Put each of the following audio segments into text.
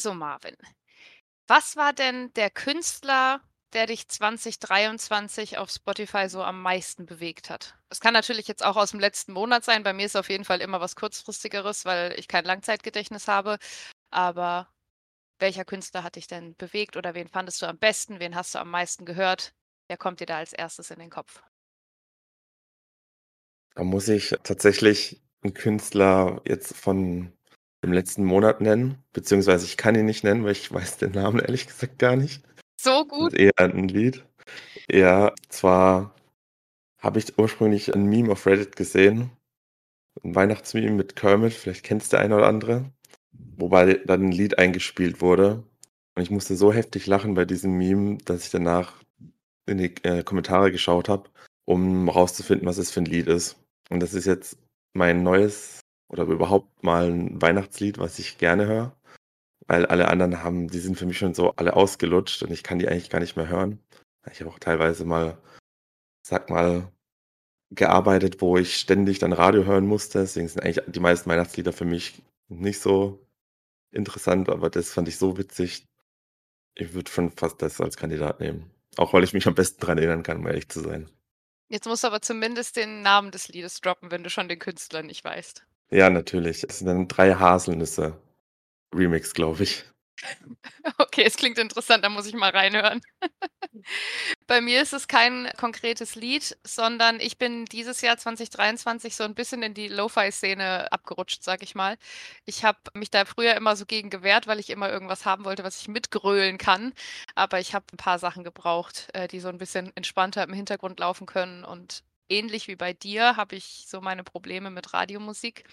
Also Marvin, was war denn der Künstler, der dich 2023 auf Spotify so am meisten bewegt hat? Es kann natürlich jetzt auch aus dem letzten Monat sein. Bei mir ist auf jeden Fall immer was kurzfristigeres, weil ich kein Langzeitgedächtnis habe. Aber welcher Künstler hat dich denn bewegt oder wen fandest du am besten? Wen hast du am meisten gehört? Wer kommt dir da als erstes in den Kopf? Da muss ich tatsächlich einen Künstler jetzt von dem letzten Monat nennen, beziehungsweise ich kann ihn nicht nennen, weil ich weiß den Namen ehrlich gesagt gar nicht. So gut? eher ein Lied. Ja, zwar habe ich ursprünglich ein Meme auf Reddit gesehen, ein Weihnachtsmeme mit Kermit, vielleicht kennt es der eine oder andere, wobei dann ein Lied eingespielt wurde. Und ich musste so heftig lachen bei diesem Meme, dass ich danach in die äh, Kommentare geschaut habe, um rauszufinden, was es für ein Lied ist. Und das ist jetzt mein neues oder überhaupt mal ein Weihnachtslied, was ich gerne höre. Weil alle anderen haben, die sind für mich schon so alle ausgelutscht und ich kann die eigentlich gar nicht mehr hören. Ich habe auch teilweise mal, sag mal, gearbeitet, wo ich ständig dann Radio hören musste. Deswegen sind eigentlich die meisten Weihnachtslieder für mich nicht so interessant, aber das fand ich so witzig. Ich würde schon fast das als Kandidat nehmen. Auch weil ich mich am besten dran erinnern kann, um ehrlich zu sein. Jetzt musst du aber zumindest den Namen des Liedes droppen, wenn du schon den Künstler nicht weißt. Ja, natürlich. Es sind dann drei Haselnüsse. Remix, glaube ich. Okay, es klingt interessant, da muss ich mal reinhören. Bei mir ist es kein konkretes Lied, sondern ich bin dieses Jahr 2023 so ein bisschen in die Lo-Fi-Szene abgerutscht, sag ich mal. Ich habe mich da früher immer so gegen gewehrt, weil ich immer irgendwas haben wollte, was ich mitgrölen kann. Aber ich habe ein paar Sachen gebraucht, äh, die so ein bisschen entspannter im Hintergrund laufen können. Und ähnlich wie bei dir habe ich so meine Probleme mit Radiomusik.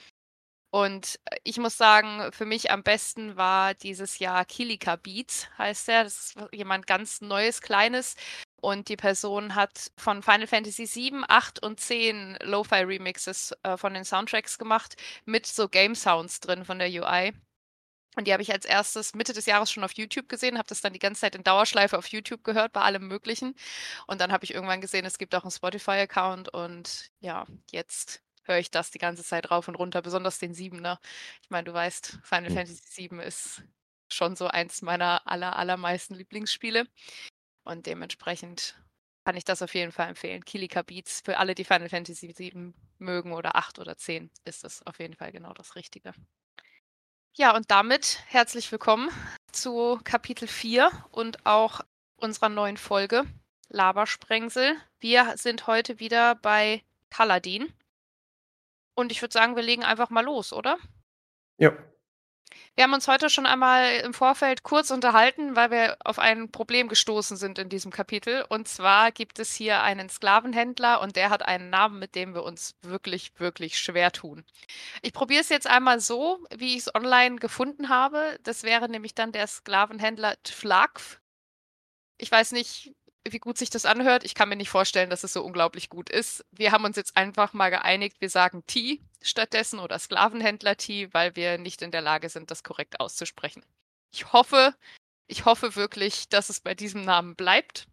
Und äh, ich muss sagen, für mich am besten war dieses Jahr Kilika Beats, heißt er. Das ist jemand ganz Neues, Kleines. Und die Person hat von Final Fantasy 7, 8 und 10 Lo-Fi-Remixes äh, von den Soundtracks gemacht, mit so Game-Sounds drin von der UI. Und die habe ich als erstes Mitte des Jahres schon auf YouTube gesehen, habe das dann die ganze Zeit in Dauerschleife auf YouTube gehört, bei allem Möglichen. Und dann habe ich irgendwann gesehen, es gibt auch einen Spotify-Account und ja, jetzt höre ich das die ganze Zeit rauf und runter, besonders den Siebener. Ich meine, du weißt, Final Hm. Fantasy 7 ist schon so eins meiner aller, allermeisten Lieblingsspiele. Und dementsprechend kann ich das auf jeden Fall empfehlen. Kilika Beats für alle, die Final Fantasy 7 mögen oder 8 oder 10, ist es auf jeden Fall genau das Richtige. Ja, und damit herzlich willkommen zu Kapitel 4 und auch unserer neuen Folge Labersprengsel. Wir sind heute wieder bei Kaladin. Und ich würde sagen, wir legen einfach mal los, oder? Ja. Wir haben uns heute schon einmal im Vorfeld kurz unterhalten, weil wir auf ein Problem gestoßen sind in diesem Kapitel. Und zwar gibt es hier einen Sklavenhändler und der hat einen Namen, mit dem wir uns wirklich, wirklich schwer tun. Ich probiere es jetzt einmal so, wie ich es online gefunden habe. Das wäre nämlich dann der Sklavenhändler Tflakv. Ich weiß nicht, wie gut sich das anhört. Ich kann mir nicht vorstellen, dass es so unglaublich gut ist. Wir haben uns jetzt einfach mal geeinigt, wir sagen T stattdessen oder Sklavenhändler T, weil wir nicht in der Lage sind, das korrekt auszusprechen. Ich hoffe, ich hoffe wirklich, dass es bei diesem Namen bleibt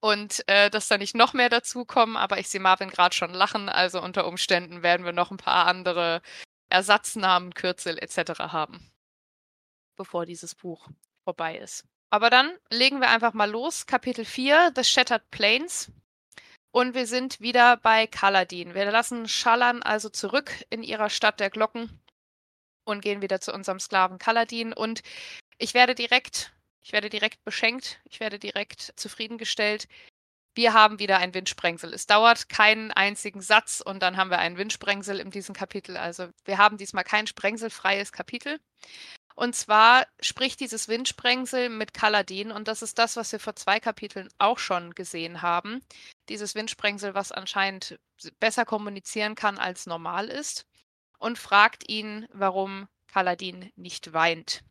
und äh, dass da nicht noch mehr dazukommen, aber ich sehe Marvin gerade schon lachen, also unter Umständen werden wir noch ein paar andere Ersatznamen, Kürzel etc. haben, bevor dieses Buch vorbei ist. Aber dann legen wir einfach mal los. Kapitel 4, The Shattered Plains. Und wir sind wieder bei Kaladin. Wir lassen Schallan also zurück in ihrer Stadt der Glocken und gehen wieder zu unserem Sklaven Kaladin. Und ich werde direkt, ich werde direkt beschenkt, ich werde direkt zufriedengestellt. Wir haben wieder ein Windsprengsel. Es dauert keinen einzigen Satz und dann haben wir einen Windsprengsel in diesem Kapitel. Also wir haben diesmal kein sprengselfreies Kapitel. Und zwar spricht dieses Windsprengsel mit Kaladin und das ist das, was wir vor zwei Kapiteln auch schon gesehen haben. Dieses Windsprengsel, was anscheinend besser kommunizieren kann, als normal ist und fragt ihn, warum Kaladin nicht weint.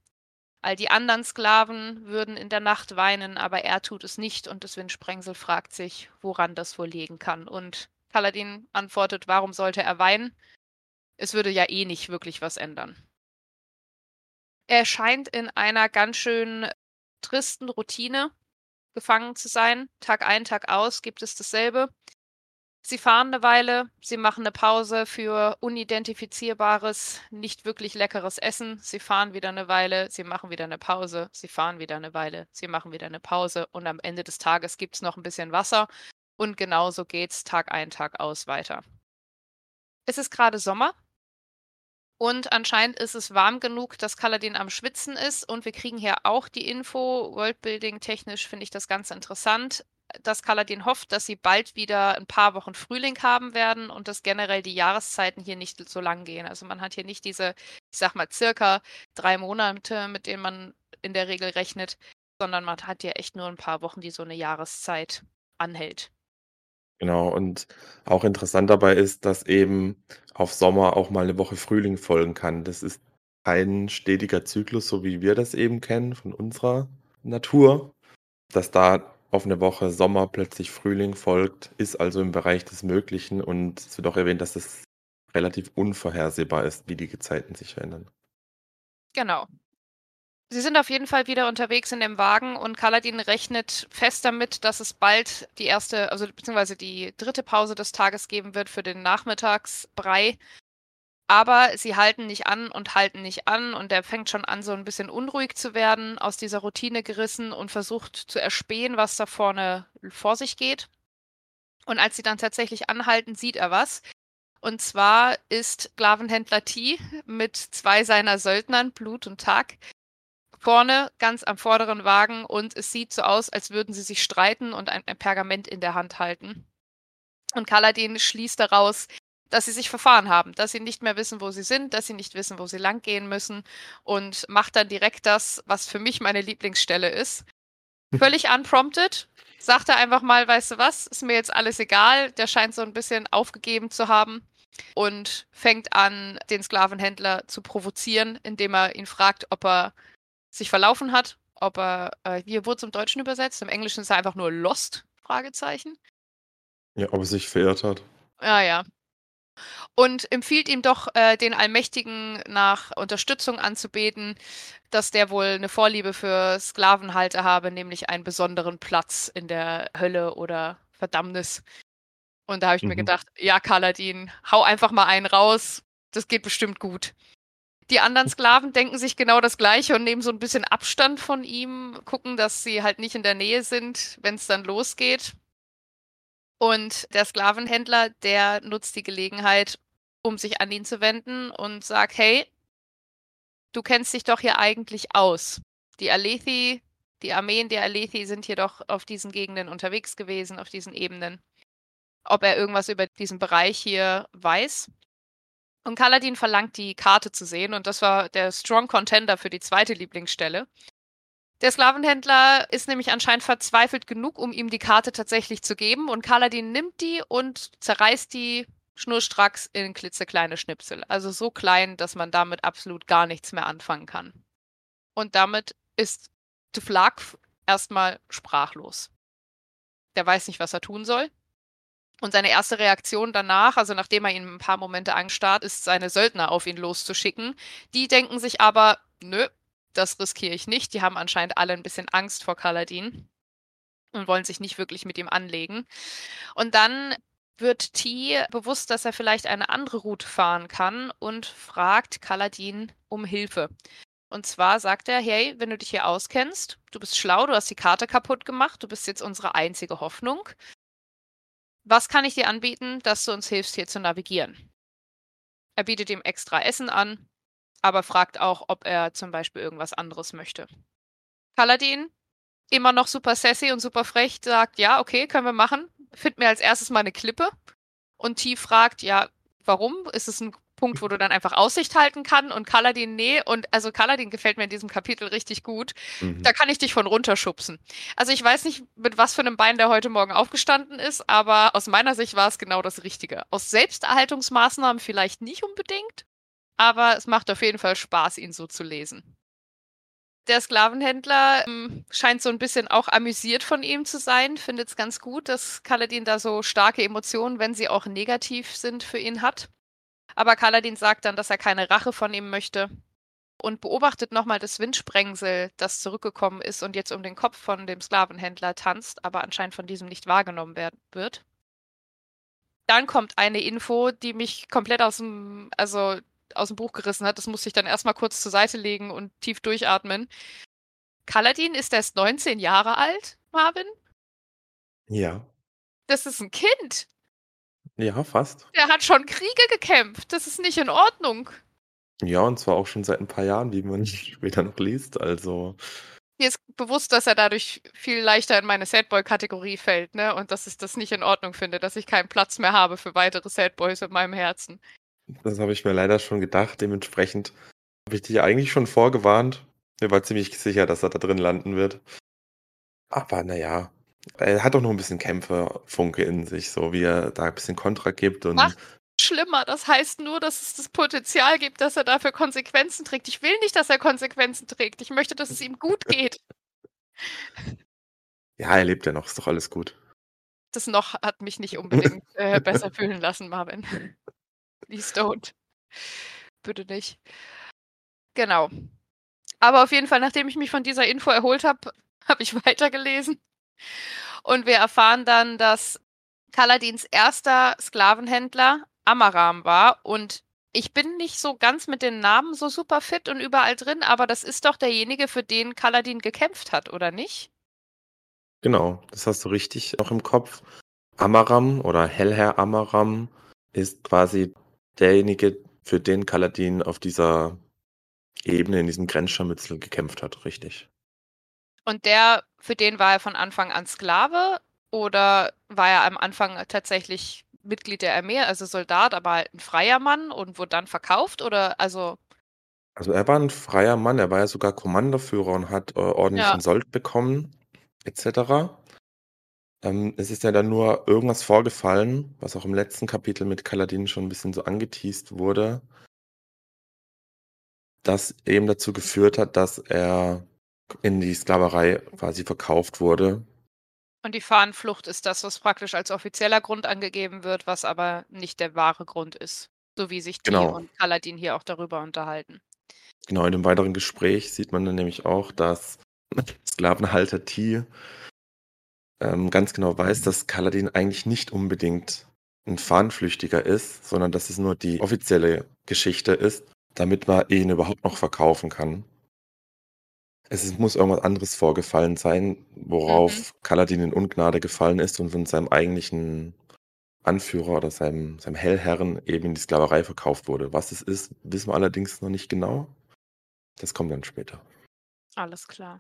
All die anderen Sklaven würden in der Nacht weinen, aber er tut es nicht und das Windsprengsel fragt sich, woran das wohl liegen kann. Und Kaladin antwortet, warum sollte er weinen? Es würde ja eh nicht wirklich was ändern. Er scheint in einer ganz schön tristen Routine gefangen zu sein. Tag ein, Tag aus gibt es dasselbe. Sie fahren eine Weile, sie machen eine Pause für unidentifizierbares, nicht wirklich leckeres Essen. Sie fahren wieder eine Weile, sie machen wieder eine Pause, sie fahren wieder eine Weile, sie machen wieder eine Pause und am Ende des Tages gibt es noch ein bisschen Wasser und genauso geht's Tag ein, Tag aus weiter. Es ist gerade Sommer und anscheinend ist es warm genug, dass Kaladin am Schwitzen ist und wir kriegen hier auch die Info, Worldbuilding technisch finde ich das ganz interessant dass Kaladin hofft, dass sie bald wieder ein paar Wochen Frühling haben werden und dass generell die Jahreszeiten hier nicht so lang gehen. Also man hat hier nicht diese, ich sag mal, circa drei Monate, mit denen man in der Regel rechnet, sondern man hat hier echt nur ein paar Wochen, die so eine Jahreszeit anhält. Genau, und auch interessant dabei ist, dass eben auf Sommer auch mal eine Woche Frühling folgen kann. Das ist kein stetiger Zyklus, so wie wir das eben kennen von unserer Natur, dass da auf eine Woche Sommer plötzlich Frühling folgt, ist also im Bereich des Möglichen und es wird auch erwähnt, dass es relativ unvorhersehbar ist, wie die Gezeiten sich verändern. Genau. Sie sind auf jeden Fall wieder unterwegs in dem Wagen und Kaladin rechnet fest damit, dass es bald die erste, also beziehungsweise die dritte Pause des Tages geben wird für den Nachmittagsbrei. Aber sie halten nicht an und halten nicht an und er fängt schon an, so ein bisschen unruhig zu werden, aus dieser Routine gerissen und versucht zu erspähen, was da vorne vor sich geht. Und als sie dann tatsächlich anhalten, sieht er was. Und zwar ist Sklavenhändler T mit zwei seiner Söldnern, Blut und Tag, vorne ganz am vorderen Wagen und es sieht so aus, als würden sie sich streiten und ein, ein Pergament in der Hand halten. Und Kaladin schließt daraus, dass sie sich verfahren haben, dass sie nicht mehr wissen, wo sie sind, dass sie nicht wissen, wo sie langgehen müssen und macht dann direkt das, was für mich meine Lieblingsstelle ist. Völlig unprompted, sagt er einfach mal, weißt du was, ist mir jetzt alles egal. Der scheint so ein bisschen aufgegeben zu haben und fängt an, den Sklavenhändler zu provozieren, indem er ihn fragt, ob er sich verlaufen hat, ob er, äh, wie wurde es im Deutschen übersetzt? Im Englischen ist er einfach nur lost, Fragezeichen. Ja, ob er sich verirrt hat. Ja, ja und empfiehlt ihm doch, äh, den Allmächtigen nach Unterstützung anzubeten, dass der wohl eine Vorliebe für Sklavenhalter habe, nämlich einen besonderen Platz in der Hölle oder Verdammnis. Und da habe ich mhm. mir gedacht, ja, Kaladin, hau einfach mal einen raus, das geht bestimmt gut. Die anderen Sklaven denken sich genau das Gleiche und nehmen so ein bisschen Abstand von ihm, gucken, dass sie halt nicht in der Nähe sind, wenn es dann losgeht. Und der Sklavenhändler, der nutzt die Gelegenheit, um sich an ihn zu wenden und sagt, hey, du kennst dich doch hier eigentlich aus. Die Alethi, die Armeen der Alethi sind hier doch auf diesen Gegenden unterwegs gewesen, auf diesen Ebenen. Ob er irgendwas über diesen Bereich hier weiß. Und Kaladin verlangt, die Karte zu sehen, und das war der Strong Contender für die zweite Lieblingsstelle. Der Sklavenhändler ist nämlich anscheinend verzweifelt genug, um ihm die Karte tatsächlich zu geben. Und Kaladin nimmt die und zerreißt die schnurstracks in klitzekleine Schnipsel. Also so klein, dass man damit absolut gar nichts mehr anfangen kann. Und damit ist Tuflak erstmal sprachlos. Der weiß nicht, was er tun soll. Und seine erste Reaktion danach, also nachdem er ihn ein paar Momente anstarrt, ist, seine Söldner auf ihn loszuschicken. Die denken sich aber, nö, das riskiere ich nicht. Die haben anscheinend alle ein bisschen Angst vor Kaladin und wollen sich nicht wirklich mit ihm anlegen. Und dann wird T bewusst, dass er vielleicht eine andere Route fahren kann und fragt Kaladin um Hilfe. Und zwar sagt er, hey, wenn du dich hier auskennst, du bist schlau, du hast die Karte kaputt gemacht, du bist jetzt unsere einzige Hoffnung. Was kann ich dir anbieten, dass du uns hilfst, hier zu navigieren? Er bietet ihm extra Essen an, aber fragt auch, ob er zum Beispiel irgendwas anderes möchte. Kaladin, immer noch super sassy und super frech, sagt, ja, okay, können wir machen. Find mir als erstes mal eine Klippe. Und T fragt, ja, warum? Ist es ein Punkt, wo du dann einfach Aussicht halten kann und Kaladin, nee. Und also Kaladin gefällt mir in diesem Kapitel richtig gut. Mhm. Da kann ich dich von runterschubsen. Also ich weiß nicht, mit was für einem Bein der heute Morgen aufgestanden ist, aber aus meiner Sicht war es genau das Richtige. Aus Selbsterhaltungsmaßnahmen vielleicht nicht unbedingt, aber es macht auf jeden Fall Spaß, ihn so zu lesen. Der Sklavenhändler ähm, scheint so ein bisschen auch amüsiert von ihm zu sein, findet es ganz gut, dass Kaladin da so starke Emotionen, wenn sie auch negativ sind, für ihn hat. Aber Kaladin sagt dann, dass er keine Rache von ihm möchte und beobachtet nochmal das Windsprengsel, das zurückgekommen ist und jetzt um den Kopf von dem Sklavenhändler tanzt, aber anscheinend von diesem nicht wahrgenommen wird. dann kommt eine Info, die mich komplett aus dem, also aus dem Buch gerissen hat. Das musste ich dann erstmal kurz zur Seite legen und tief durchatmen. Kaladin ist erst 19 Jahre alt, Marvin? Ja. Das ist ein Kind. Ja, fast. Der hat schon Kriege gekämpft. Das ist nicht in Ordnung. Ja, und zwar auch schon seit ein paar Jahren, wie man später noch liest. Also. Mir ist bewusst, dass er dadurch viel leichter in meine Sadboy-Kategorie fällt, ne? Und dass ich das nicht in Ordnung finde, dass ich keinen Platz mehr habe für weitere Sadboys in meinem Herzen. Das habe ich mir leider schon gedacht. Dementsprechend habe ich dich eigentlich schon vorgewarnt. Mir war ziemlich sicher, dass er da drin landen wird. Aber naja, er hat doch noch ein bisschen Kämpferfunke in sich, so wie er da ein bisschen Kontra gibt und. Macht schlimmer. Das heißt nur, dass es das Potenzial gibt, dass er dafür Konsequenzen trägt. Ich will nicht, dass er Konsequenzen trägt. Ich möchte, dass es ihm gut geht. Ja, er lebt ja noch, ist doch alles gut. Das noch hat mich nicht unbedingt äh, besser fühlen lassen, Marvin. Please don't. Bitte nicht. Genau. Aber auf jeden Fall, nachdem ich mich von dieser Info erholt habe, habe ich weitergelesen. Und wir erfahren dann, dass Kaladins erster Sklavenhändler Amaram war. Und ich bin nicht so ganz mit den Namen so super fit und überall drin, aber das ist doch derjenige, für den Kaladin gekämpft hat, oder nicht? Genau, das hast du richtig auch im Kopf. Amaram oder Hellherr Amaram ist quasi derjenige, für den Kaladin auf dieser Ebene, in diesem Grenzscharmützel gekämpft hat, richtig. Und der, für den war er von Anfang an Sklave oder war er am Anfang tatsächlich Mitglied der Armee, also Soldat, aber halt ein freier Mann und wurde dann verkauft oder also. Also er war ein freier Mann, er war ja sogar Kommandoführer und hat äh, ordentlichen Ja. Sold bekommen, etc. Ähm, es ist ja dann nur irgendwas vorgefallen, was auch im letzten Kapitel mit Kaladin schon ein bisschen so angeteased wurde, das eben dazu geführt hat, dass er in die Sklaverei quasi verkauft wurde. Und die Fahnenflucht ist das, was praktisch als offizieller Grund angegeben wird, was aber nicht der wahre Grund ist. So wie sich T Genau. und Kaladin hier auch darüber unterhalten. Genau, in dem weiteren Gespräch sieht man dann nämlich auch, dass Sklavenhalter T ähm, ganz genau weiß, dass Kaladin eigentlich nicht unbedingt ein Fahnenflüchtiger ist, sondern dass es nur die offizielle Geschichte ist, damit man ihn überhaupt noch verkaufen kann. Es muss irgendwas anderes vorgefallen sein, worauf Mhm. Kaladin in Ungnade gefallen ist und von seinem eigentlichen Anführer oder seinem, seinem Hellherren eben in die Sklaverei verkauft wurde. Was es ist, wissen wir allerdings noch nicht genau. Das kommt dann später. Alles klar.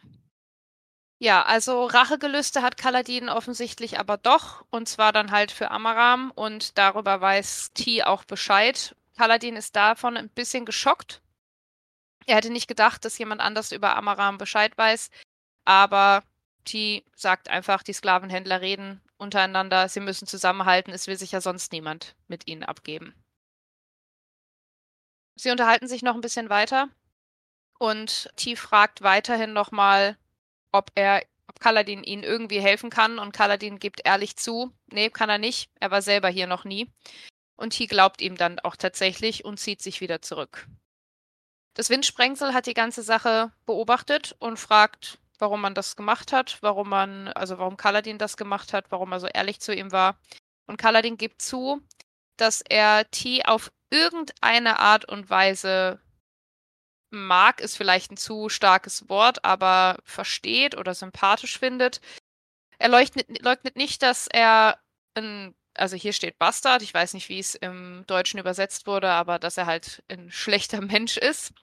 Ja, also Rachegelüste hat Kaladin offensichtlich aber doch, und zwar dann halt für Amaram und darüber weiß T auch Bescheid. Kaladin ist davon ein bisschen geschockt. Er hätte nicht gedacht, dass jemand anders über Amaram Bescheid weiß, aber T sagt einfach, die Sklavenhändler reden untereinander, sie müssen zusammenhalten, es will sich ja sonst niemand mit ihnen abgeben. Sie unterhalten sich noch ein bisschen weiter und T fragt weiterhin nochmal, ob er, ob Kaladin ihnen irgendwie helfen kann und Kaladin gibt ehrlich zu, nee, kann er nicht, er war selber hier noch nie. Und T glaubt ihm dann auch tatsächlich und zieht sich wieder zurück. Das Windsprengsel hat die ganze Sache beobachtet und fragt, warum man das gemacht hat, warum man, also warum Kaladin das gemacht hat, warum er so ehrlich zu ihm war. Und Kaladin gibt zu, dass er T auf irgendeine Art und Weise mag, ist vielleicht ein zu starkes Wort, aber versteht oder sympathisch findet. Er leugnet, leugnet nicht, dass er ein, also hier steht Bastard, ich weiß nicht, wie es im Deutschen übersetzt wurde, aber dass er halt ein schlechter Mensch ist.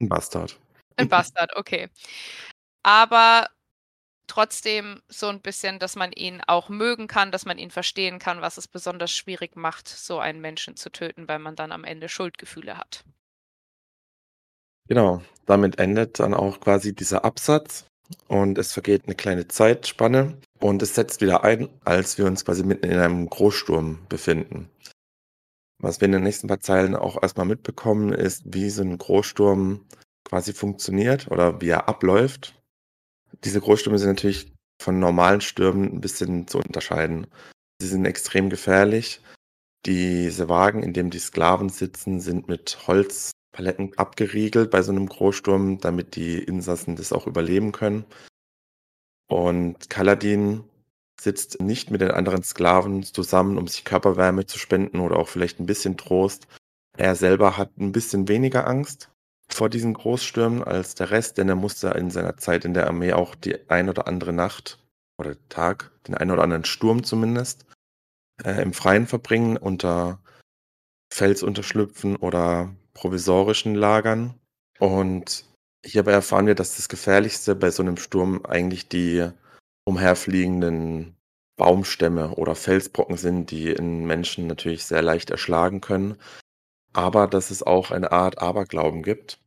Ein Bastard. Ein Bastard, okay. Aber trotzdem so ein bisschen, dass man ihn auch mögen kann, dass man ihn verstehen kann, was es besonders schwierig macht, so einen Menschen zu töten, weil man dann am Ende Schuldgefühle hat. Genau, damit endet dann auch quasi dieser Absatz und es vergeht eine kleine Zeitspanne und es setzt wieder ein, als wir uns quasi mitten in einem Großsturm befinden. Was wir in den nächsten paar Zeilen auch erstmal mitbekommen, ist, wie so ein Großsturm quasi funktioniert oder wie er abläuft. Diese Großstürme sind natürlich von normalen Stürmen ein bisschen zu unterscheiden. Sie sind extrem gefährlich. Diese Wagen, in denen die Sklaven sitzen, sind mit Holzpaletten abgeriegelt bei so einem Großsturm, damit die Insassen das auch überleben können. Und Kaladin sitzt nicht mit den anderen Sklaven zusammen, um sich Körperwärme zu spenden oder auch vielleicht ein bisschen Trost. Er selber hat ein bisschen weniger Angst vor diesen Großstürmen als der Rest, denn er musste in seiner Zeit in der Armee auch die ein oder andere Nacht oder Tag, den einen oder anderen Sturm zumindest, äh, im Freien verbringen, unter Felsunterschlüpfen oder provisorischen Lagern. Und hierbei erfahren wir, dass das Gefährlichste bei so einem Sturm eigentlich die umherfliegenden Baumstämme oder Felsbrocken sind, die in Menschen natürlich sehr leicht erschlagen können. Aber dass es auch eine Art Aberglauben gibt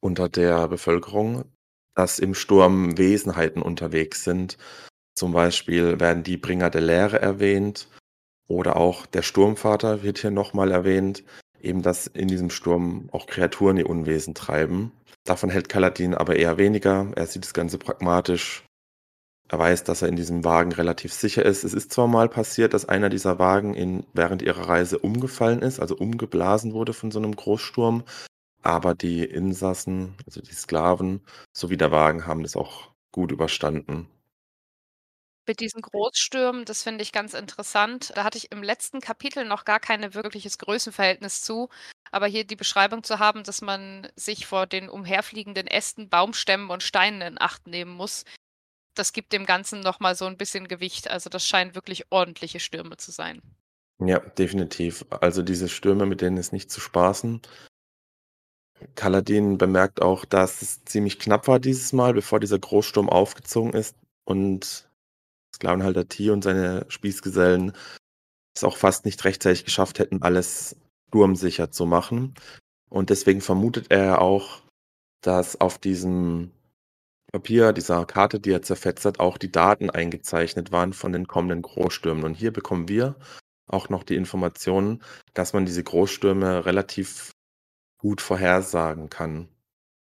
unter der Bevölkerung, dass im Sturm Wesenheiten unterwegs sind. Zum Beispiel werden die Bringer der Lehre erwähnt oder auch der Sturmvater wird hier nochmal erwähnt, eben dass in diesem Sturm auch Kreaturen ihr Unwesen treiben. Davon hält Kaladin aber eher weniger. Er sieht das Ganze pragmatisch. Er weiß, dass er in diesem Wagen relativ sicher ist. Es ist zwar mal passiert, dass einer dieser Wagen in, während ihrer Reise umgefallen ist, also umgeblasen wurde von so einem Großsturm, aber die Insassen, also die Sklaven sowie der Wagen haben das auch gut überstanden. Mit diesen Großstürmen, das finde ich ganz interessant. Da hatte ich im letzten Kapitel noch gar keine wirkliches Größenverhältnis zu. Aber hier die Beschreibung zu haben, dass man sich vor den umherfliegenden Ästen, Baumstämmen und Steinen in Acht nehmen muss, das gibt dem Ganzen nochmal so ein bisschen Gewicht. Also das scheinen wirklich ordentliche Stürme zu sein. Ja, definitiv. Also diese Stürme, mit denen ist nicht zu spaßen. Kaladin bemerkt auch, dass es ziemlich knapp war dieses Mal, bevor dieser Großsturm aufgezogen ist und Sklavenhalter T und seine Spießgesellen es auch fast nicht rechtzeitig geschafft hätten, alles sturmsicher zu machen. Und deswegen vermutet er auch, dass auf diesem Papier, dieser Karte, die er zerfetzt hat, auch die Daten eingezeichnet waren von den kommenden Großstürmen. Und hier bekommen wir auch noch die Informationen, dass man diese Großstürme relativ gut vorhersagen kann.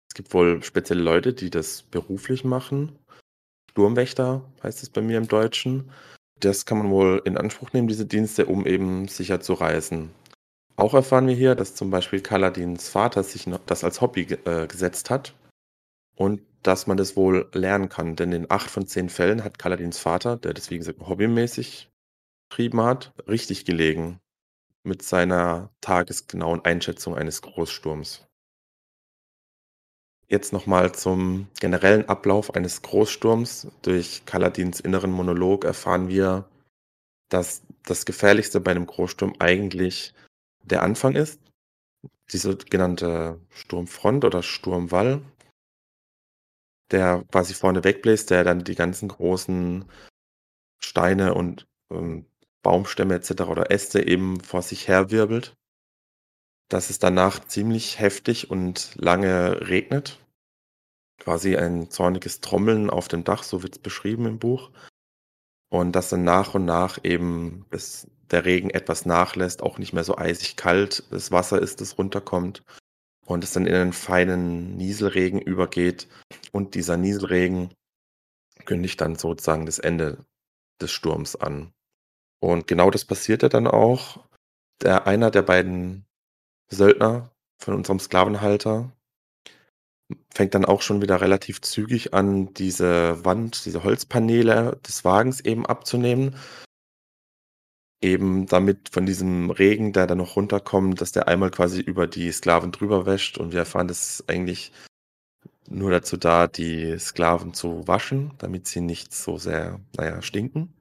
Es gibt wohl spezielle Leute, die das beruflich machen. Sturmwächter heißt es bei mir im Deutschen. Das kann man wohl in Anspruch nehmen, diese Dienste, um eben sicher zu reisen. Auch erfahren wir hier, dass zum Beispiel Kaladins Vater sich das als Hobby äh, gesetzt hat und dass man das wohl lernen kann. Denn in acht von zehn Fällen hat Kaladins Vater, der das wie gesagt hobbymäßig betrieben hat, richtig gelegen mit seiner tagesgenauen Einschätzung eines Großsturms. Jetzt nochmal zum generellen Ablauf eines Großsturms. Durch Kaladins inneren Monolog erfahren wir, dass das Gefährlichste bei einem Großsturm eigentlich der Anfang ist. Die sogenannte Sturmfront oder Sturmwall, der quasi vorne wegbläst, der dann die ganzen großen Steine und ähm, Baumstämme etc. oder Äste eben vor sich her wirbelt. Dass es danach ziemlich heftig und lange regnet. Quasi ein zorniges Trommeln auf dem Dach, so wird es beschrieben im Buch. Und dass dann nach und nach eben, bis der Regen etwas nachlässt, auch nicht mehr so eisig kalt das Wasser ist, das runterkommt. Und es dann in einen feinen Nieselregen übergeht. Und dieser Nieselregen kündigt dann sozusagen das Ende des Sturms an. Und genau das passierte dann auch. Der einer der beiden Söldner von unserem Sklavenhalter fängt dann auch schon wieder relativ zügig an, diese Wand, diese Holzpaneele des Wagens eben abzunehmen. Eben damit von diesem Regen, der dann noch runterkommt, dass der einmal quasi über die Sklaven drüber wäscht. Und wir erfahren, das ist eigentlich nur dazu da, die Sklaven zu waschen, damit sie nicht so sehr, naja, stinken.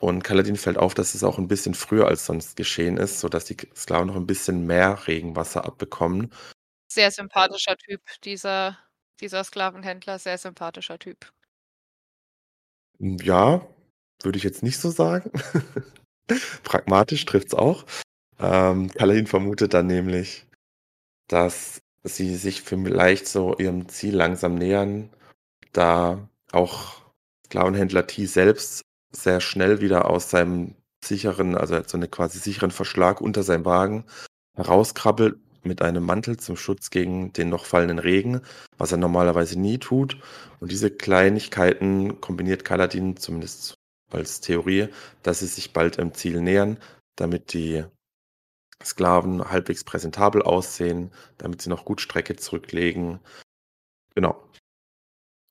Und Kaladin fällt auf, dass es auch ein bisschen früher als sonst geschehen ist, sodass die Sklaven noch ein bisschen mehr Regenwasser abbekommen. Sehr sympathischer Typ, dieser, dieser Sklavenhändler, sehr sympathischer Typ. Ja, würde ich jetzt nicht so sagen. Pragmatisch trifft es auch. Ähm, Kaladin vermutet dann nämlich, dass sie sich vielleicht so ihrem Ziel langsam nähern, da auch Sklavenhändler T selbst sehr schnell wieder aus seinem sicheren, also so einen quasi sicheren Verschlag unter seinem Wagen herauskrabbelt mit einem Mantel zum Schutz gegen den noch fallenden Regen, was er normalerweise nie tut. Und diese Kleinigkeiten kombiniert Kaladin zumindest als Theorie, dass sie sich bald im Ziel nähern, damit die Sklaven halbwegs präsentabel aussehen, damit sie noch gut Strecke zurücklegen. Genau.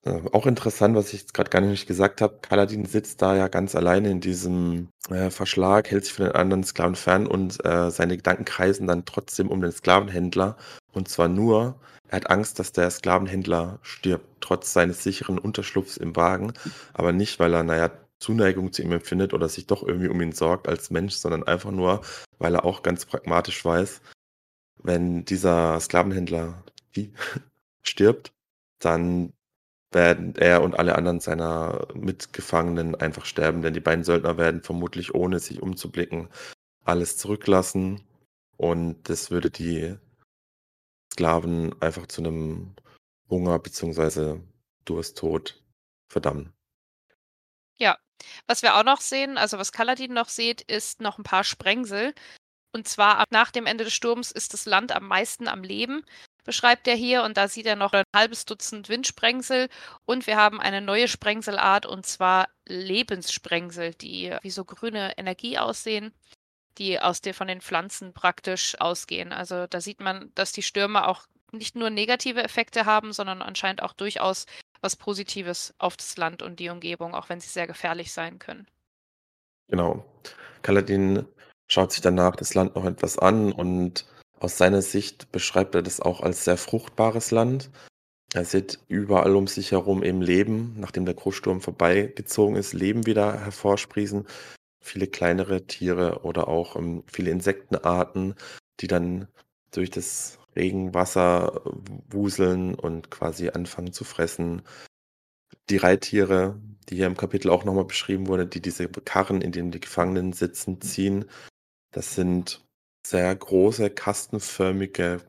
Äh, auch interessant, was ich jetzt grad gar nicht gesagt habe, Kaladin sitzt da ja ganz alleine in diesem, äh, Verschlag, hält sich von den anderen Sklaven fern und, äh, seine Gedanken kreisen dann trotzdem um den Sklavenhändler. Und zwar nur er hat Angst, dass der Sklavenhändler stirbt, trotz seines sicheren Unterschlupfs im Wagen, aber nicht, weil er, na ja, Zuneigung zu ihm empfindet oder sich doch irgendwie um ihn sorgt als Mensch, sondern einfach nur, weil er auch ganz pragmatisch weiß, wenn dieser Sklavenhändler die stirbt, dann werden er und alle anderen seiner Mitgefangenen einfach sterben, denn die beiden Söldner werden vermutlich, ohne sich umzublicken, alles zurücklassen und das würde die Sklaven einfach zu 'nem Hunger beziehungsweise Dursttod verdammen. Was wir auch noch sehen, also was Kaladin noch sieht, ist noch 'n paar Sprengsel. Und zwar nach dem Ende des Sturms ist das Land am meisten am Leben, beschreibt er hier. Und da sieht er noch 'n halbes Dutzend Windsprengsel. Und wir haben eine neue Sprengselart, und zwar Lebenssprengsel, die wie so grüne Energie aussehen, die aus de von den Pflanzen praktisch ausgehen. Also, da sieht man, dass die Stürme auch nicht nur negative Effekte haben, sondern anscheinend auch durchaus was Positives auf das Land und die Umgebung, auch wenn sie sehr gefährlich sein können. Genau. Kaladin schaut sich danach das Land noch etwas an und aus seiner Sicht beschreibt er das auch als sehr fruchtbares Land. Er sieht überall um sich herum eben Leben, nachdem der Großsturm vorbeigezogen ist, Leben wieder hervorsprießen. Viele kleinere Tiere oder auch, ähm, viele Insektenarten, die dann durch das Regenwasser w wuseln und quasi anfangen zu fressen. Die Reittiere, die hier im Kapitel auch noch mal beschrieben wurde, die diese Karren, in denen die Gefangenen sitzen, ziehen. Das sind sehr große, kastenförmige,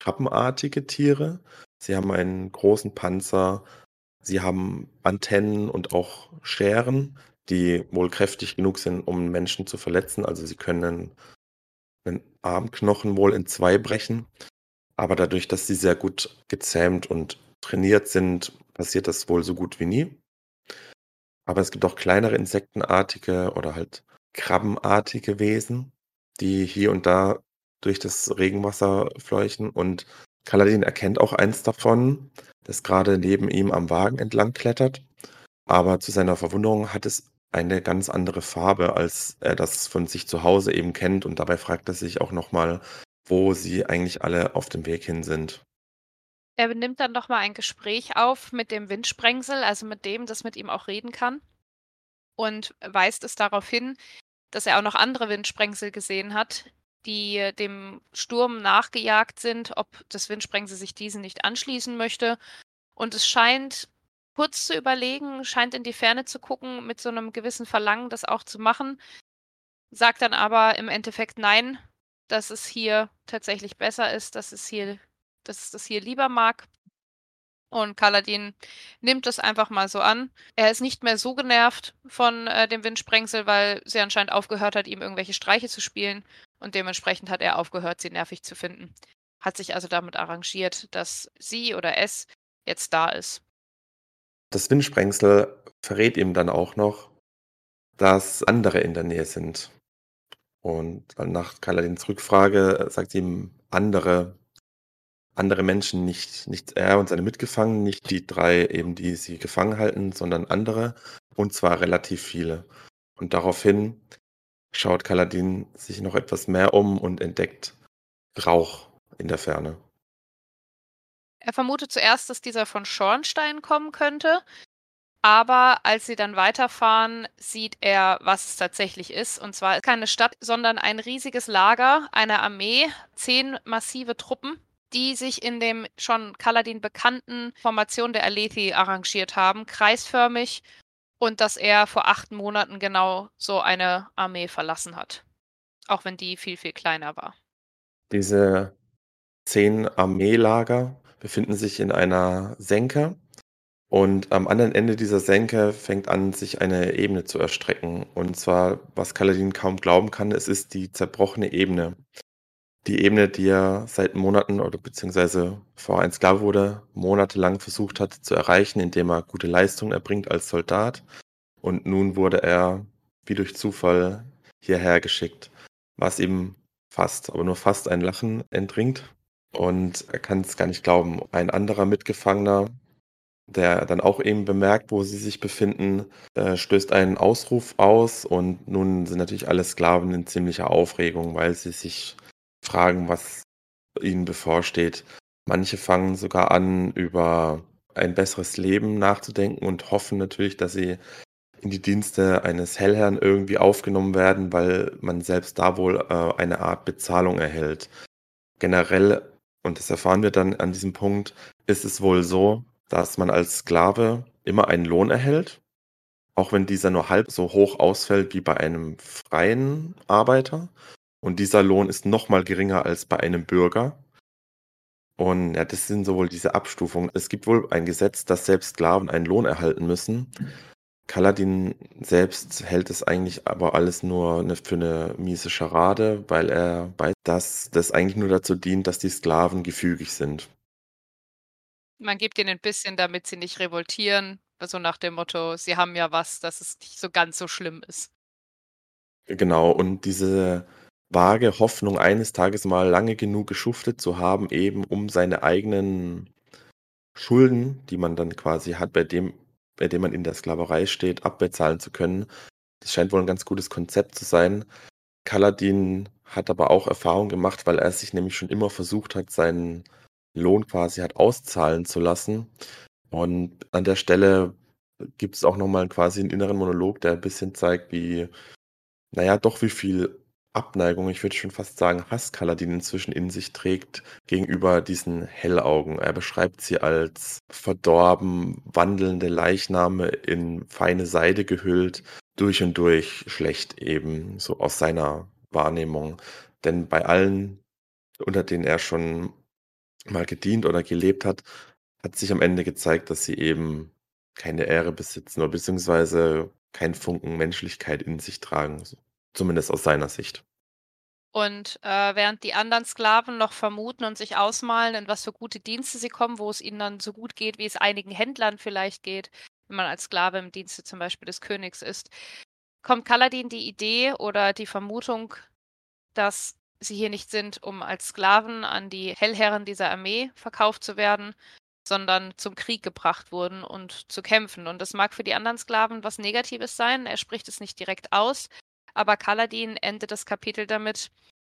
krabbenartige Tiere. Sie haben einen großen Panzer. Sie haben Antennen und auch Scheren, die wohl kräftig genug sind, um Menschen zu verletzen. Also, sie können 'nen Armknochen wohl entzwei brechen. Aber dadurch, dass sie sehr gut gezähmt und trainiert sind, passiert das wohl so gut wie nie. Aber es gibt auch kleinere insektenartige oder halt krabbenartige Wesen, die hier und da durch das Regenwasser fleuchen. Und Kaladin erkennt auch eins davon, das grade neben ihm am Wagen entlang klettert. Aber zu seiner Verwunderung hat es eine ganz andere Farbe, als er das von sich zu Hause eben kennt. Und dabei fragt er sich auch noch mal, wo sie eigentlich alle auf dem Weg hin sind. Er nimmt dann noch mal ein Gespräch auf mit dem Windsprengsel, also mit dem, das mit ihm auch reden kann und weist es darauf hin, dass er auch noch andere Windsprengsel gesehen hat, die dem Sturm nachgejagt sind, ob das Windsprengsel sich diesen nicht anschließen möchte. Und es scheint kurz zu überlegen, scheint in die Ferne zu gucken mit so 'nem gewissen Verlangen, das auch zu machen, sagt dann aber im Endeffekt nein, dass es hier tatsächlich besser ist, dass es hier dass es das hier lieber mag. Und Kaladin nimmt das einfach mal so an. Er ist nicht mehr so genervt von, äh, dem Windsprengsel, weil sie anscheinend aufgehört hat, ihm irgendwelche Streiche zu spielen. Und dementsprechend hat er aufgehört, sie nervig zu finden. Hat sich also damit arrangiert, dass sie oder es jetzt da ist. Das Windsprengsel verrät ihm dann auch noch, dass andere in der Nähe sind. Und nach Kaladins Rückfrage sagt ihm andere andere Menschen, nicht nicht er und seine Mitgefangenen, nicht die 3 eben, die sie gefangen halten, sondern andere, und zwar relativ viele. Und daraufhin schaut Kaladin sich noch etwas mehr um und entdeckt Rauch in der Ferne. Er vermutet zuerst, dass dieser von Schornstein kommen könnte, aber als sie dann weiterfahren, sieht er, was es tatsächlich ist. Und zwar keine Stadt, sondern ein riesiges Lager einer Armee, 10 massive Truppen, die sich in dem schon Kaladin bekannten Formation der Alethi arrangiert haben, kreisförmig, und dass er vor 8 Monaten genau so eine Armee verlassen hat, auch wenn die viel, viel kleiner war. Diese 10 Armeelager befinden sich in einer Senke und am anderen Ende dieser Senke fängt an, sich eine Ebene zu erstrecken. Und zwar, was Kaladin kaum glauben kann, es ist die zerbrochene Ebene. Die Ebene, die er seit Monaten oder beziehungsweise er ein Sklave wurde, monatelang versucht hat zu erreichen, indem er gute Leistungen erbringt als Soldat. Und nun wurde er wie durch Zufall hierher geschickt, was ihm fast, aber nur fast ein Lachen entringt. Und er kann's gar nicht glauben. Ein anderer Mitgefangener der dann auch eben bemerkt, wo sie sich befinden, äh, stößt einen Ausruf aus und nun sind natürlich alle Sklaven in ziemlicher Aufregung, weil sie sich fragen, was ihnen bevorsteht. Manche fangen sogar an, über ein besseres Leben nachzudenken und hoffen natürlich, dass sie in die Dienste eines Hellherrn irgendwie aufgenommen werden, weil man selbst da wohl äh, eine Art Bezahlung erhält. Generell, und das erfahren wir dann an diesem Punkt, ist es wohl so, dass man als Sklave immer einen Lohn erhält, auch wenn dieser nur halb so hoch ausfällt wie bei einem freien Arbeiter. Und dieser Lohn ist noch mal geringer als bei einem Bürger. Und ja, das sind sowohl diese Abstufungen. Es gibt wohl ein Gesetz, dass selbst Sklaven einen Lohn erhalten müssen. Kaladin selbst hält es eigentlich aber alles nur ne, für eine miese Scharade, weil er weiß, dass das eigentlich nur dazu dient, dass die Sklaven gefügig sind. Man gibt ihnen ein bisschen, damit sie nicht revoltieren, so nach dem Motto: „Sie haben ja was, dass es nicht so ganz so schlimm ist.“ Genau, und diese vage Hoffnung, eines Tages mal lange genug geschuftet zu haben, eben um seine eigenen Schulden, die man dann quasi hat, bei dem bei dem man in der Sklaverei steht, abbezahlen zu können. Das scheint wohl ein ganz gutes Konzept zu sein. Kaladin hat aber auch Erfahrung gemacht, weil er sich nämlich schon immer versucht hat, seinen Lohn quasi hat auszahlen zu lassen. Und an der Stelle gibt es auch noch mal quasi einen inneren Monolog, der ein bisschen zeigt, wie naja, doch wie viel Abneigung, ich würde schon fast sagen Hass Kaladin inzwischen in sich trägt gegenüber diesen Hellaugen. Er beschreibt sie als verdorben, wandelnde Leichname in feine Seide gehüllt, durch und durch schlecht eben, so aus seiner Wahrnehmung. Denn bei allen, unter denen er schon mal gedient oder gelebt hat, hat sich am Ende gezeigt, dass sie eben keine Ehre besitzen oder beziehungsweise keinen Funken Menschlichkeit in sich tragen, zumindest aus seiner Sicht. Und, äh, während die anderen Sklaven noch vermuten und sich ausmalen, in was für gute Dienste sie kommen, wo es ihnen dann so gut geht, wie es einigen Händlern vielleicht geht, wenn man als Sklave im Dienste zum Beispiel des Königs ist, kommt Kaladin die Idee oder die Vermutung, dass sie hier nicht sind, um als Sklaven an die Hellherren dieser Armee verkauft zu werden, sondern zum Krieg gebracht wurden und zu kämpfen. Und das mag für die anderen Sklaven was Negatives sein. Er spricht es nicht direkt aus, aber Kaladin endet das Kapitel damit,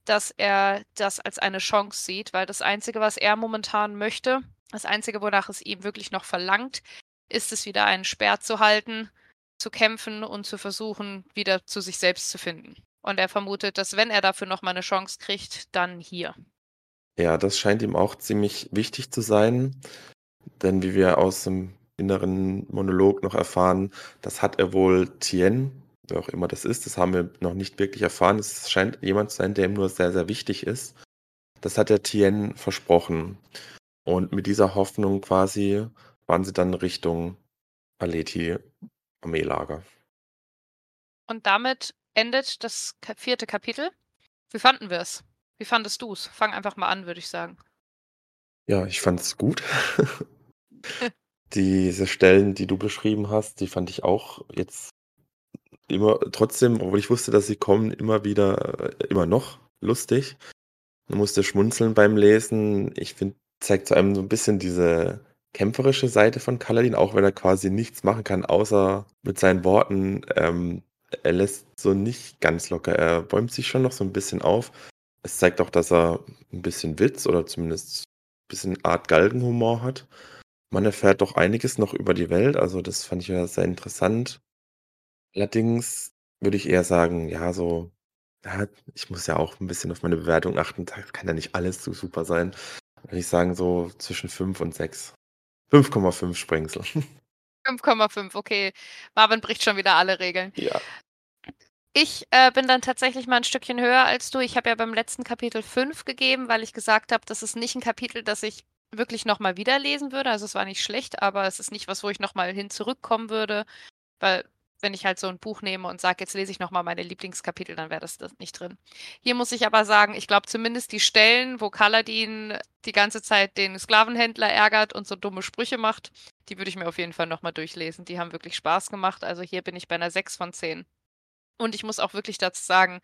dass er das als eine Chance sieht, weil das Einzige, was er momentan möchte, das Einzige, wonach es ihm wirklich noch verlangt, ist es wieder einen Speer zu halten, zu kämpfen und zu versuchen, wieder zu sich selbst zu finden. Und er vermutet, dass wenn er dafür nochmal eine Chance kriegt, dann hier. Ja, das scheint ihm auch ziemlich wichtig zu sein, denn wie wir aus dem inneren Monolog noch erfahren, das hat er wohl Tien wer auch immer das ist, das haben wir noch nicht wirklich erfahren. Es scheint jemand zu sein, der ihm nur sehr, sehr wichtig ist. Das hat der Tien versprochen. Und mit dieser Hoffnung quasi waren sie dann Richtung Aleti Armeelager. Und damit endet das vierte Kapitel. Wie fanden wir es? Wie fandest du es? Fang einfach mal an, würde ich sagen. Ja, ich fand es gut. Diese Stellen, die du beschrieben hast, die fand ich auch jetzt immer trotzdem, obwohl ich wusste, dass sie kommen, immer wieder, äh, immer noch lustig. Man musste schmunzeln beim Lesen. Ich finde, zeigt zu einem so ein bisschen diese kämpferische Seite von Kaladin, auch wenn er quasi nichts machen kann, außer mit seinen Worten. Ähm, er lässt so nicht ganz locker. Er bäumt sich schon noch so ein bisschen auf. Es zeigt auch, dass er ein bisschen Witz oder zumindest ein bisschen Art Galgenhumor hat. Man erfährt doch einiges noch über die Welt, also das fand ich ja sehr interessant. Allerdings würde ich eher sagen, ja, so ja, ich muss ja auch ein bisschen auf meine Bewertung achten. Da kann ja nicht alles so super sein. Würde ich sagen, so zwischen 5 und 6. 5,5 Sprengsel. 5,5, okay. Marvin bricht schon wieder alle Regeln. Ja. Ich äh, bin dann tatsächlich mal ein Stückchen höher als du. Ich habe ja beim letzten Kapitel 5 gegeben, weil ich gesagt habe, das ist nicht ein Kapitel, das ich wirklich nochmal wieder lesen würde. Also es war nicht schlecht, aber es ist nicht was, wo ich nochmal hin zurückkommen würde, weil wenn ich halt so ein Buch nehme und sage, jetzt lese ich nochmal meine Lieblingskapitel, dann wäre das, das nicht drin. Hier muss ich aber sagen, ich glaube zumindest die Stellen, wo Kaladin die ganze Zeit den Sklavenhändler ärgert und so dumme Sprüche macht, die würde ich mir auf jeden Fall nochmal durchlesen. Die haben wirklich Spaß gemacht. Also hier bin ich bei einer 6 von 10. Und ich muss auch wirklich dazu sagen,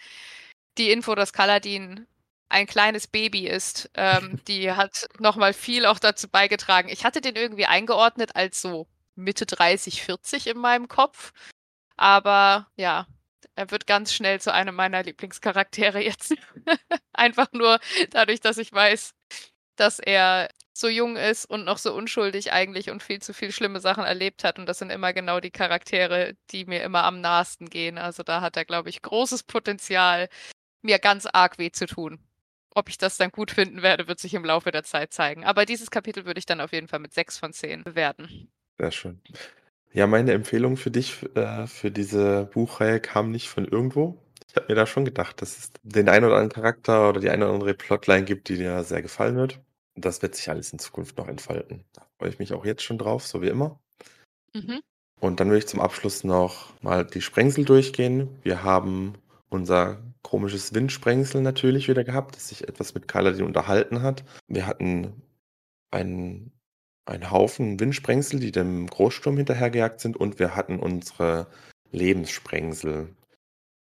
die Info, dass Kaladin ein kleines Baby ist. Ähm, die hat noch mal viel auch dazu beigetragen. Ich hatte den irgendwie eingeordnet als so Mitte 30, 40 in meinem Kopf. Aber ja, er wird ganz schnell zu einem meiner Lieblingscharaktere jetzt. Einfach nur dadurch, dass ich weiß, dass er so jung ist und noch so unschuldig eigentlich und viel zu viel schlimme Sachen erlebt hat. Und das sind immer genau die Charaktere, die mir immer am nahesten gehen. Also da hat er, glaube ich, großes Potenzial, mir ganz arg weh zu tun. Ob ich das dann gut finden werde, wird sich im Laufe der Zeit zeigen. Aber dieses Kapitel würde ich dann auf jeden Fall mit 6 von 10 bewerten. Sehr schön. Ja, meine Empfehlung für dich, äh, für diese Buchreihe kam nicht von irgendwo. Ich habe mir da schon gedacht, dass es den einen oder anderen Charakter oder die eine oder andere Plotline gibt, die dir sehr gefallen wird. Das wird sich alles in Zukunft noch entfalten. Da freue ich mich auch jetzt schon drauf, so wie immer. Mhm. Und dann würde ich zum Abschluss noch mal die Sprengsel durchgehen. Wir haben unser komisches Windsprengsel natürlich wieder gehabt, das sich etwas mit Kaladin unterhalten hat. Wir hatten einen einen Haufen Windsprengsel, die dem Großsturm hinterhergejagt sind und wir hatten unsere Lebenssprengsel.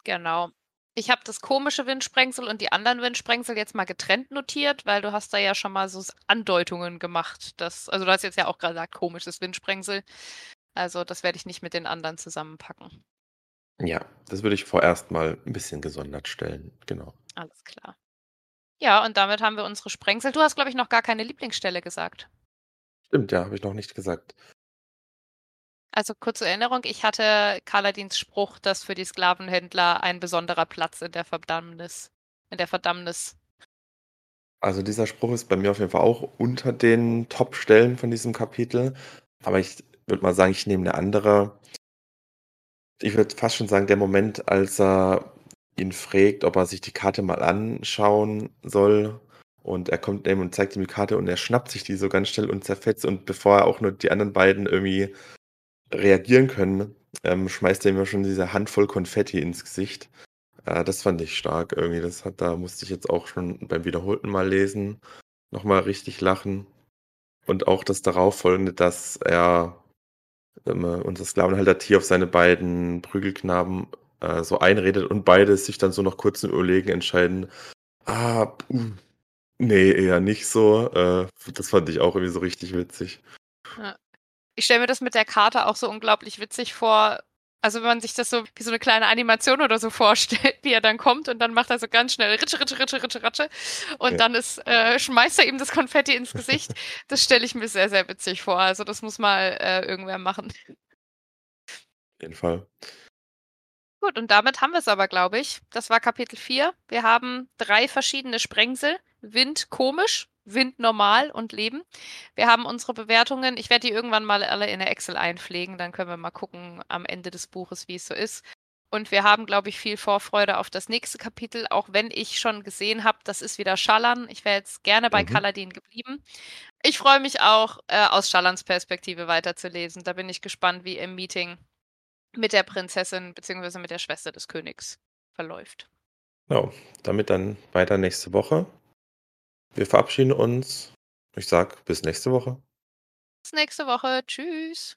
Genau. Ich habe das komische Windsprengsel und die anderen Windsprengsel jetzt mal getrennt notiert, weil du hast da ja schon mal so Andeutungen gemacht. Dass, also du hast jetzt ja auch gerade gesagt, komisches Windsprengsel. Also das werde ich nicht mit den anderen zusammenpacken. Ja, das würde ich vorerst mal ein bisschen gesondert stellen. Genau. Alles klar. Ja, und damit haben wir unsere Sprengsel. Du hast, glaube ich, noch gar keine Lieblingsstelle gesagt. Stimmt, ja, habe ich noch nicht gesagt. Also kurze Erinnerung, ich hatte Kaladins Spruch, dass für die Sklavenhändler ein besonderer Platz in der Verdammnis, in der Verdammnis. Also dieser Spruch ist bei mir auf jeden Fall auch unter den Top-Stellen von diesem Kapitel. Aber ich würde mal sagen, ich nehme eine andere. Ich würde fast schon sagen, der Moment, als er ihn fragt, ob er sich die Karte mal anschauen soll und er kommt neben und zeigt ihm die Karte und er schnappt sich die so ganz schnell und zerfetzt. Und bevor er auch nur die anderen beiden irgendwie reagieren können, ähm, schmeißt er ihm schon diese Handvoll Konfetti ins Gesicht. Äh, das fand ich stark irgendwie. Das hat, da musste ich jetzt auch schon beim wiederholten Mal lesen, nochmal richtig lachen. Und auch das darauffolgende, dass er ähm, unser Sklavenhalter Tier auf seine beiden Prügelknaben äh, so einredet und beide sich dann so noch kurz im Überlegen entscheiden, ah, Nee, eher nicht so. Äh, das fand ich auch irgendwie so richtig witzig. Ja. Ich stelle mir das mit der Karte auch so unglaublich witzig vor. Also wenn man sich das so wie so eine kleine Animation oder so vorstellt, wie er dann kommt und dann macht er so ganz schnell Ritsche, Ritsche, Ritsche, Ritsche, Ritsche und ja. dann ist, äh, schmeißt er ihm das Konfetti ins Gesicht. das stelle ich mir sehr, sehr witzig vor. Also das muss mal äh, irgendwer machen. Auf jeden Fall. Gut, und damit haben wir es aber, glaube ich. Das war Kapitel 4. Wir haben drei verschiedene Sprengsel. Wind komisch, Wind normal und Leben. Wir haben unsere Bewertungen. Ich werde die irgendwann mal alle in der Excel einpflegen. Dann können wir mal gucken am Ende des Buches, wie es so ist. Und wir haben, glaube ich, viel Vorfreude auf das nächste Kapitel, auch wenn ich schon gesehen habe, das ist wieder Schallern. Ich wäre jetzt gerne bei mhm. Kaladin geblieben. Ich freue mich auch, äh, aus Schallans Perspektive weiterzulesen. Da bin ich gespannt, wie im Meeting mit der Prinzessin bzw. mit der Schwester des Königs verläuft. Genau, damit dann weiter nächste Woche. Wir verabschieden uns. Ich sage bis nächste Woche. Bis nächste Woche. Tschüss.